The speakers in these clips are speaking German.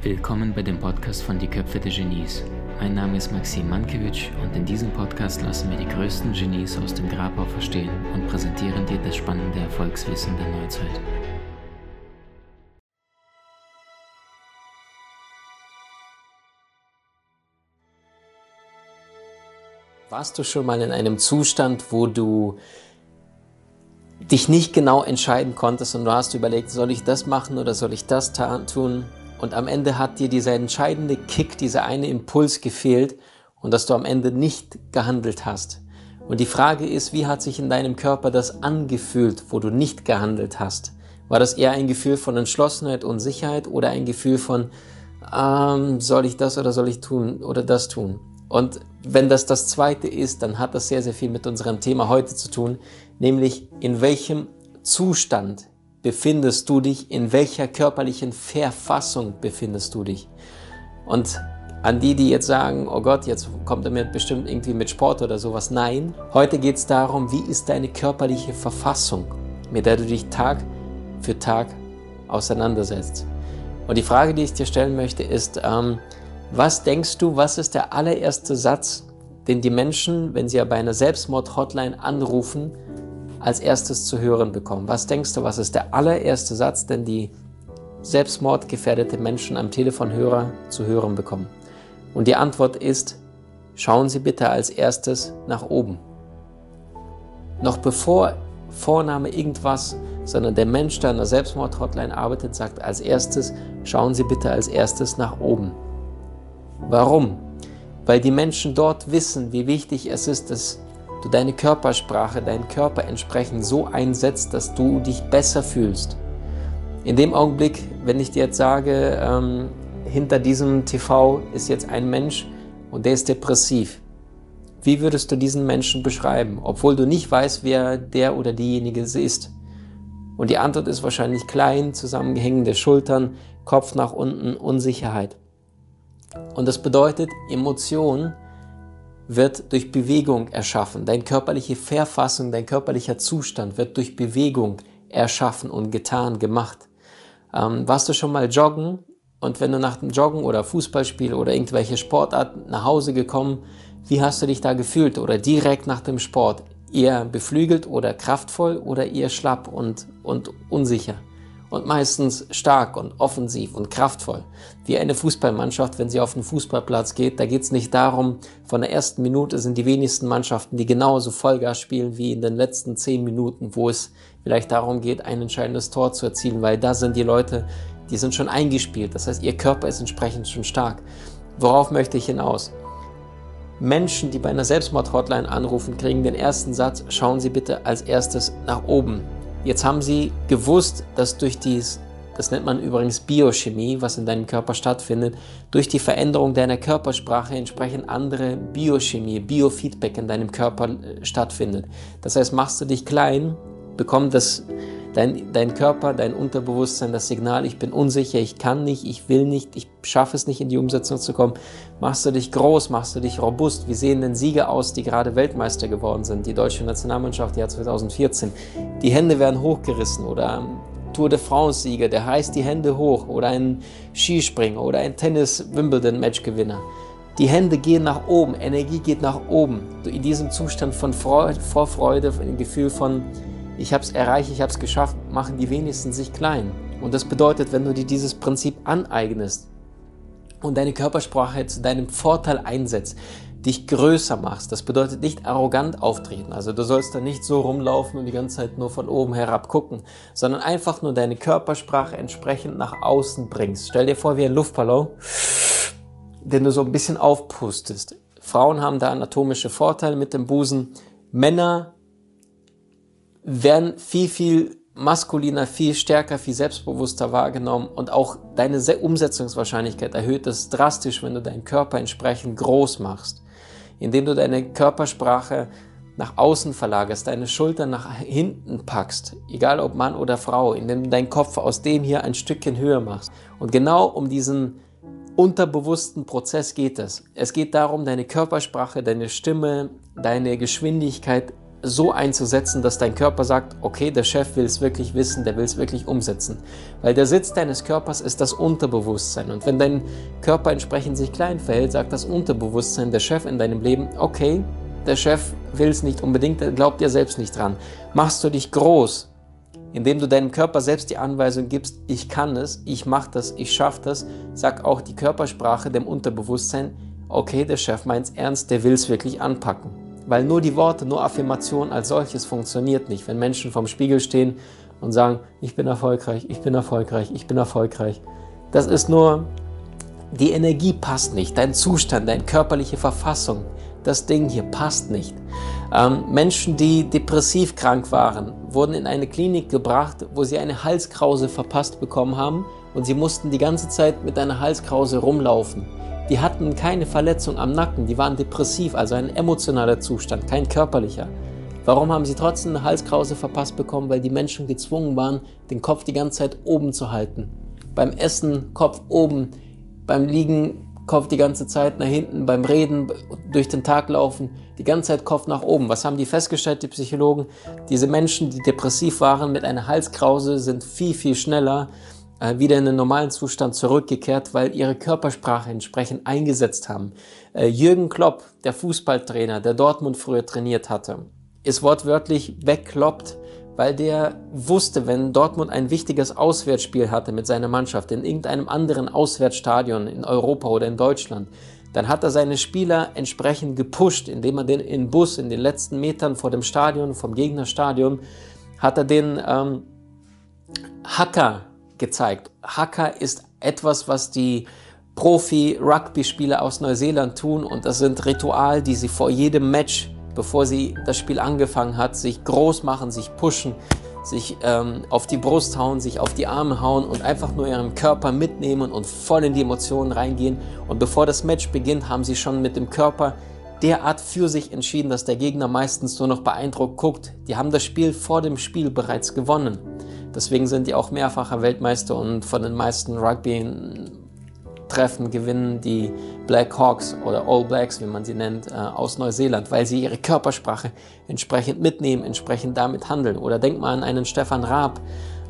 Willkommen bei dem Podcast von Die Köpfe der Genies. Mein Name ist Maxim Mankewitsch und in diesem Podcast lassen wir die größten Genies aus dem Grabau verstehen und präsentieren dir das spannende Erfolgswissen der Neuzeit. Warst du schon mal in einem Zustand, wo du dich nicht genau entscheiden konntest und du hast überlegt, soll ich das machen oder soll ich das tun? Und am Ende hat dir dieser entscheidende Kick, dieser eine Impuls gefehlt und dass du am Ende nicht gehandelt hast. Und die Frage ist, wie hat sich in deinem Körper das angefühlt, wo du nicht gehandelt hast? War das eher ein Gefühl von Entschlossenheit und Sicherheit oder ein Gefühl von, ähm, soll ich das oder soll ich tun oder das tun? Und wenn das das zweite ist, dann hat das sehr, sehr viel mit unserem Thema heute zu tun, nämlich in welchem Zustand befindest du dich, in welcher körperlichen Verfassung befindest du dich. Und an die, die jetzt sagen, oh Gott, jetzt kommt er mir bestimmt irgendwie mit Sport oder sowas. Nein, heute geht es darum, wie ist deine körperliche Verfassung, mit der du dich Tag für Tag auseinandersetzt. Und die Frage, die ich dir stellen möchte, ist, ähm, was denkst du, was ist der allererste Satz, den die Menschen, wenn sie ja bei einer Selbstmord-Hotline anrufen, als erstes zu hören bekommen? Was denkst du, was ist der allererste Satz, den die selbstmordgefährdete Menschen am Telefonhörer zu hören bekommen? Und die Antwort ist, schauen Sie bitte als erstes nach oben. Noch bevor Vorname irgendwas, sondern der Mensch, der an der Selbstmord-Hotline arbeitet, sagt als erstes, schauen Sie bitte als erstes nach oben. Warum? Weil die Menschen dort wissen, wie wichtig es ist, dass du deine Körpersprache, deinen Körper entsprechend so einsetzt, dass du dich besser fühlst. In dem Augenblick, wenn ich dir jetzt sage, ähm, hinter diesem TV ist jetzt ein Mensch und der ist depressiv, wie würdest du diesen Menschen beschreiben, obwohl du nicht weißt, wer der oder diejenige ist? Und die Antwort ist wahrscheinlich klein, zusammengehängende Schultern, Kopf nach unten, Unsicherheit. Und das bedeutet, Emotion wird durch Bewegung erschaffen. Deine körperliche Verfassung, dein körperlicher Zustand wird durch Bewegung erschaffen und getan, gemacht. Ähm, warst du schon mal joggen und wenn du nach dem Joggen oder Fußballspiel oder irgendwelche Sportarten nach Hause gekommen, wie hast du dich da gefühlt? Oder direkt nach dem Sport? Eher beflügelt oder kraftvoll oder eher schlapp und, und unsicher? Und meistens stark und offensiv und kraftvoll. Wie eine Fußballmannschaft, wenn sie auf den Fußballplatz geht, da geht es nicht darum, von der ersten Minute sind die wenigsten Mannschaften, die genauso Vollgas spielen wie in den letzten zehn Minuten, wo es vielleicht darum geht, ein entscheidendes Tor zu erzielen, weil da sind die Leute, die sind schon eingespielt. Das heißt, ihr Körper ist entsprechend schon stark. Worauf möchte ich hinaus? Menschen, die bei einer Selbstmord-Hotline anrufen, kriegen den ersten Satz, schauen Sie bitte als erstes nach oben. Jetzt haben sie gewusst, dass durch dies, das nennt man übrigens Biochemie, was in deinem Körper stattfindet, durch die Veränderung deiner Körpersprache entsprechend andere Biochemie, Biofeedback in deinem Körper äh, stattfindet. Das heißt, machst du dich klein, bekommt das dein, dein Körper, dein Unterbewusstsein das Signal, ich bin unsicher, ich kann nicht, ich will nicht, ich schaffe es nicht in die Umsetzung zu kommen, machst du dich groß, machst du dich robust. Wie sehen denn Sieger aus, die gerade Weltmeister geworden sind? Die deutsche Nationalmannschaft, Jahr 2014. Die Hände werden hochgerissen oder Tour de France-Sieger, der heißt die Hände hoch oder ein Skispringer oder ein Tennis-Wimbledon-Matchgewinner. Die Hände gehen nach oben, Energie geht nach oben. In diesem Zustand von Freude, Vorfreude, ein Gefühl von ich habe es erreicht, ich habe es geschafft, machen die wenigsten sich klein. Und das bedeutet, wenn du dir dieses Prinzip aneignest und deine Körpersprache zu deinem Vorteil einsetzt, dich größer machst, das bedeutet nicht arrogant auftreten. Also du sollst da nicht so rumlaufen und die ganze Zeit nur von oben herab gucken, sondern einfach nur deine Körpersprache entsprechend nach außen bringst. Stell dir vor wie ein Luftballon, den du so ein bisschen aufpustest. Frauen haben da anatomische Vorteile mit dem Busen. Männer werden viel, viel maskuliner, viel stärker, viel selbstbewusster wahrgenommen und auch deine Umsetzungswahrscheinlichkeit erhöht es drastisch, wenn du deinen Körper entsprechend groß machst, indem du deine Körpersprache nach außen verlagerst, deine Schultern nach hinten packst, egal ob Mann oder Frau, indem du deinen Kopf aus dem hier ein Stückchen höher machst. Und genau um diesen unterbewussten Prozess geht es. Es geht darum, deine Körpersprache, deine Stimme, deine Geschwindigkeit so einzusetzen, dass dein Körper sagt, okay, der Chef will es wirklich wissen, der will es wirklich umsetzen. Weil der Sitz deines Körpers ist das Unterbewusstsein. Und wenn dein Körper entsprechend sich klein verhält, sagt das Unterbewusstsein, der Chef in deinem Leben, okay, der Chef will es nicht unbedingt, der glaubt dir selbst nicht dran. Machst du dich groß, indem du deinem Körper selbst die Anweisung gibst, ich kann es, ich mache das, ich schaffe das, sag auch die Körpersprache dem Unterbewusstsein, okay, der Chef meint es ernst, der will es wirklich anpacken. Weil nur die Worte, nur Affirmation als solches funktioniert nicht. Wenn Menschen vorm Spiegel stehen und sagen, ich bin erfolgreich, ich bin erfolgreich, ich bin erfolgreich. Das ist nur, die Energie passt nicht, dein Zustand, deine körperliche Verfassung, das Ding hier passt nicht. Ähm, Menschen, die depressiv krank waren, wurden in eine Klinik gebracht, wo sie eine Halskrause verpasst bekommen haben und sie mussten die ganze Zeit mit einer Halskrause rumlaufen. Die hatten keine Verletzung am Nacken, die waren depressiv, also ein emotionaler Zustand, kein körperlicher. Warum haben sie trotzdem eine Halskrause verpasst bekommen? Weil die Menschen gezwungen waren, den Kopf die ganze Zeit oben zu halten. Beim Essen Kopf oben, beim Liegen Kopf die ganze Zeit nach hinten, beim Reden durch den Tag laufen, die ganze Zeit Kopf nach oben. Was haben die festgestellt, die Psychologen? Diese Menschen, die depressiv waren mit einer Halskrause, sind viel, viel schneller wieder in den normalen Zustand zurückgekehrt, weil ihre Körpersprache entsprechend eingesetzt haben. Äh, Jürgen Klopp, der Fußballtrainer, der Dortmund früher trainiert hatte, ist wortwörtlich wegkloppt, weil der wusste, wenn Dortmund ein wichtiges Auswärtsspiel hatte mit seiner Mannschaft in irgendeinem anderen Auswärtsstadion in Europa oder in Deutschland, dann hat er seine Spieler entsprechend gepusht, indem er den in Bus in den letzten Metern vor dem Stadion, vom Gegnerstadion, hat er den ähm, Hacker gezeigt. Hacker ist etwas, was die Profi-Rugby-Spieler aus Neuseeland tun und das sind Ritual, die sie vor jedem Match, bevor sie das Spiel angefangen hat, sich groß machen, sich pushen, sich ähm, auf die Brust hauen, sich auf die Arme hauen und einfach nur ihren Körper mitnehmen und voll in die Emotionen reingehen. Und bevor das Match beginnt, haben sie schon mit dem Körper derart für sich entschieden, dass der Gegner meistens nur noch beeindruckt guckt. Die haben das Spiel vor dem Spiel bereits gewonnen. Deswegen sind die auch mehrfacher Weltmeister und von den meisten Rugby-Treffen gewinnen die Black Hawks oder All Blacks, wie man sie nennt, äh, aus Neuseeland, weil sie ihre Körpersprache entsprechend mitnehmen, entsprechend damit handeln. Oder denk mal an einen Stefan Raab,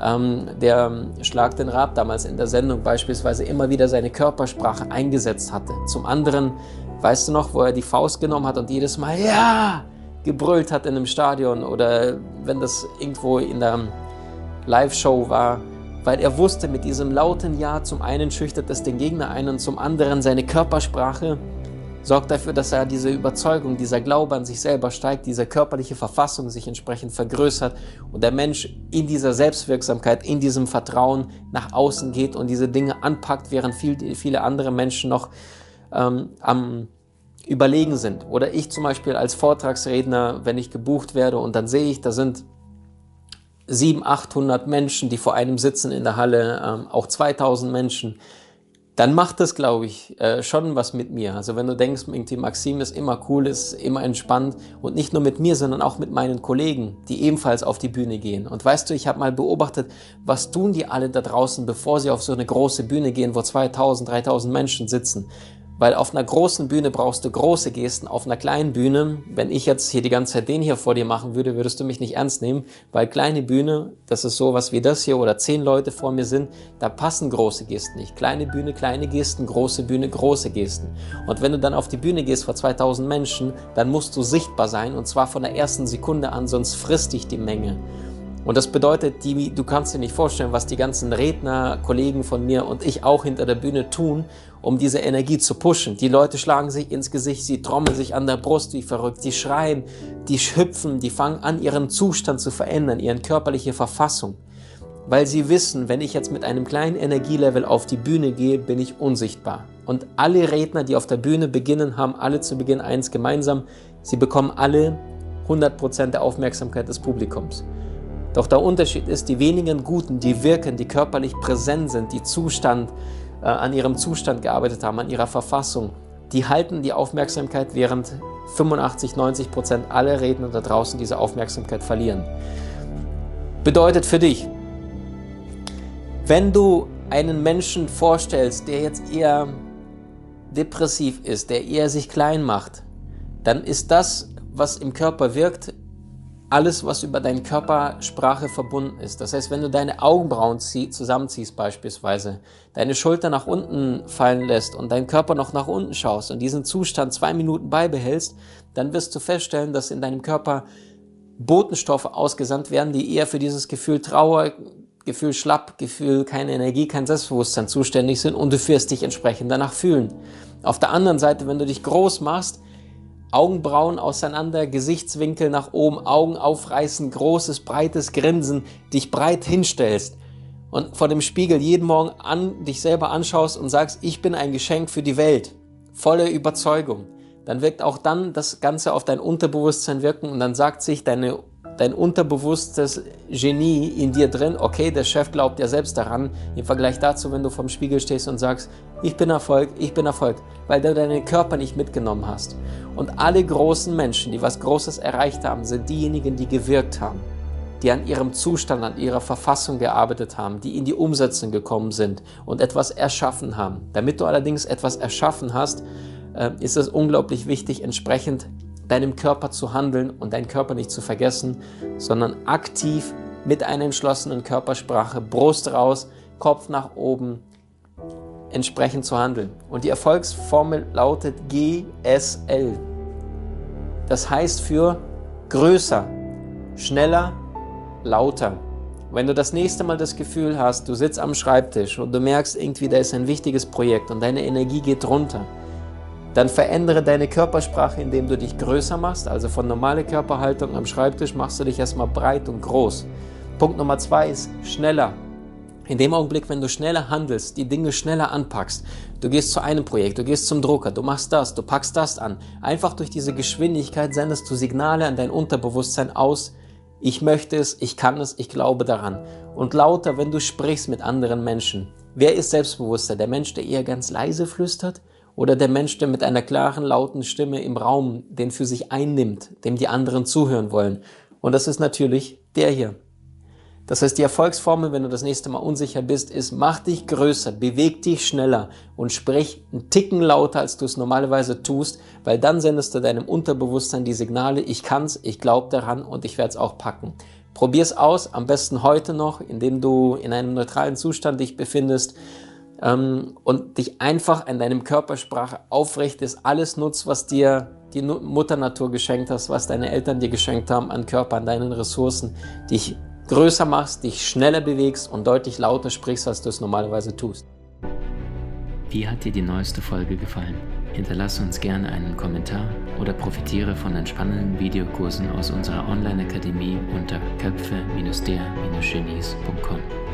ähm, der Schlag den Raab damals in der Sendung beispielsweise immer wieder seine Körpersprache eingesetzt hatte. Zum anderen, weißt du noch, wo er die Faust genommen hat und jedes Mal Ja! gebrüllt hat in einem Stadion oder wenn das irgendwo in der Live-Show war, weil er wusste, mit diesem lauten Ja zum einen schüchtert es den Gegner ein und zum anderen seine Körpersprache sorgt dafür, dass er diese Überzeugung, dieser Glaube an sich selber steigt, diese körperliche Verfassung sich entsprechend vergrößert und der Mensch in dieser Selbstwirksamkeit, in diesem Vertrauen nach außen geht und diese Dinge anpackt, während viel, viele andere Menschen noch ähm, am Überlegen sind. Oder ich zum Beispiel als Vortragsredner, wenn ich gebucht werde und dann sehe ich, da sind 700, 800 Menschen, die vor einem sitzen in der Halle, ähm, auch 2000 Menschen, dann macht das, glaube ich, äh, schon was mit mir. Also wenn du denkst, irgendwie Maxim ist immer cool, ist immer entspannt und nicht nur mit mir, sondern auch mit meinen Kollegen, die ebenfalls auf die Bühne gehen. Und weißt du, ich habe mal beobachtet, was tun die alle da draußen, bevor sie auf so eine große Bühne gehen, wo 2000, 3000 Menschen sitzen. Weil auf einer großen Bühne brauchst du große Gesten, auf einer kleinen Bühne, wenn ich jetzt hier die ganze Zeit den hier vor dir machen würde, würdest du mich nicht ernst nehmen, weil kleine Bühne, das ist sowas wie das hier oder zehn Leute vor mir sind, da passen große Gesten nicht. Kleine Bühne, kleine Gesten, große Bühne, große Gesten. Und wenn du dann auf die Bühne gehst vor 2000 Menschen, dann musst du sichtbar sein und zwar von der ersten Sekunde an, sonst frisst dich die Menge. Und das bedeutet, die, du kannst dir nicht vorstellen, was die ganzen Redner, Kollegen von mir und ich auch hinter der Bühne tun, um diese Energie zu pushen. Die Leute schlagen sich ins Gesicht, sie trommeln sich an der Brust wie verrückt, die schreien, die hüpfen, die fangen an, ihren Zustand zu verändern, ihre körperliche Verfassung. Weil sie wissen, wenn ich jetzt mit einem kleinen Energielevel auf die Bühne gehe, bin ich unsichtbar. Und alle Redner, die auf der Bühne beginnen, haben alle zu Beginn eins gemeinsam. Sie bekommen alle 100% der Aufmerksamkeit des Publikums. Doch der Unterschied ist, die wenigen Guten, die wirken, die körperlich präsent sind, die Zustand, äh, an ihrem Zustand gearbeitet haben, an ihrer Verfassung, die halten die Aufmerksamkeit, während 85, 90 Prozent aller Redner da draußen diese Aufmerksamkeit verlieren. Bedeutet für dich, wenn du einen Menschen vorstellst, der jetzt eher depressiv ist, der eher sich klein macht, dann ist das, was im Körper wirkt, alles, was über deine Körpersprache verbunden ist. Das heißt, wenn du deine Augenbrauen zusammenziehst beispielsweise, deine Schulter nach unten fallen lässt und deinen Körper noch nach unten schaust und diesen Zustand zwei Minuten beibehältst, dann wirst du feststellen, dass in deinem Körper Botenstoffe ausgesandt werden, die eher für dieses Gefühl Trauer, Gefühl schlapp, Gefühl keine Energie, kein Selbstbewusstsein zuständig sind und du wirst dich entsprechend danach fühlen. Auf der anderen Seite, wenn du dich groß machst, Augenbrauen auseinander, Gesichtswinkel nach oben, Augen aufreißen, großes, breites Grinsen, dich breit hinstellst und vor dem Spiegel jeden Morgen an dich selber anschaust und sagst, ich bin ein Geschenk für die Welt, volle Überzeugung, dann wirkt auch dann das Ganze auf dein Unterbewusstsein wirken und dann sagt sich deine, dein unterbewusstes Genie in dir drin, okay, der Chef glaubt ja selbst daran, im Vergleich dazu, wenn du vorm Spiegel stehst und sagst, ich bin Erfolg, ich bin Erfolg, weil du deinen Körper nicht mitgenommen hast. Und alle großen Menschen, die was Großes erreicht haben, sind diejenigen, die gewirkt haben, die an ihrem Zustand, an ihrer Verfassung gearbeitet haben, die in die Umsetzung gekommen sind und etwas erschaffen haben. Damit du allerdings etwas erschaffen hast, äh, ist es unglaublich wichtig, entsprechend deinem Körper zu handeln und deinen Körper nicht zu vergessen, sondern aktiv mit einer entschlossenen Körpersprache, Brust raus, Kopf nach oben, entsprechend zu handeln. Und die Erfolgsformel lautet GSL. Das heißt für größer, schneller, lauter. Wenn du das nächste Mal das Gefühl hast, du sitzt am Schreibtisch und du merkst irgendwie, da ist ein wichtiges Projekt und deine Energie geht runter, dann verändere deine Körpersprache, indem du dich größer machst. Also von normaler Körperhaltung am Schreibtisch machst du dich erstmal breit und groß. Punkt Nummer zwei ist schneller. In dem Augenblick, wenn du schneller handelst, die Dinge schneller anpackst, du gehst zu einem Projekt, du gehst zum Drucker, du machst das, du packst das an. Einfach durch diese Geschwindigkeit sendest du Signale an dein Unterbewusstsein aus. Ich möchte es, ich kann es, ich glaube daran. Und lauter, wenn du sprichst mit anderen Menschen. Wer ist selbstbewusster? Der Mensch, der eher ganz leise flüstert? Oder der Mensch, der mit einer klaren, lauten Stimme im Raum den für sich einnimmt, dem die anderen zuhören wollen? Und das ist natürlich der hier. Das heißt, die Erfolgsformel, wenn du das nächste Mal unsicher bist, ist, mach dich größer, beweg dich schneller und sprich einen Ticken lauter, als du es normalerweise tust, weil dann sendest du deinem Unterbewusstsein die Signale, ich kann's, ich glaube daran und ich werde es auch packen. Probier's aus, am besten heute noch, indem du in einem neutralen Zustand dich befindest ähm, und dich einfach an deinem Körpersprache aufrichtest, alles nutzt, was dir die Mutter Natur geschenkt hast, was deine Eltern dir geschenkt haben an Körper, an deinen Ressourcen, dich größer machst, dich schneller bewegst und deutlich lauter sprichst, als du es normalerweise tust. Wie hat dir die neueste Folge gefallen? Hinterlasse uns gerne einen Kommentar oder profitiere von entspannenden Videokursen aus unserer Online-Akademie unter köpfe-der-genies.com.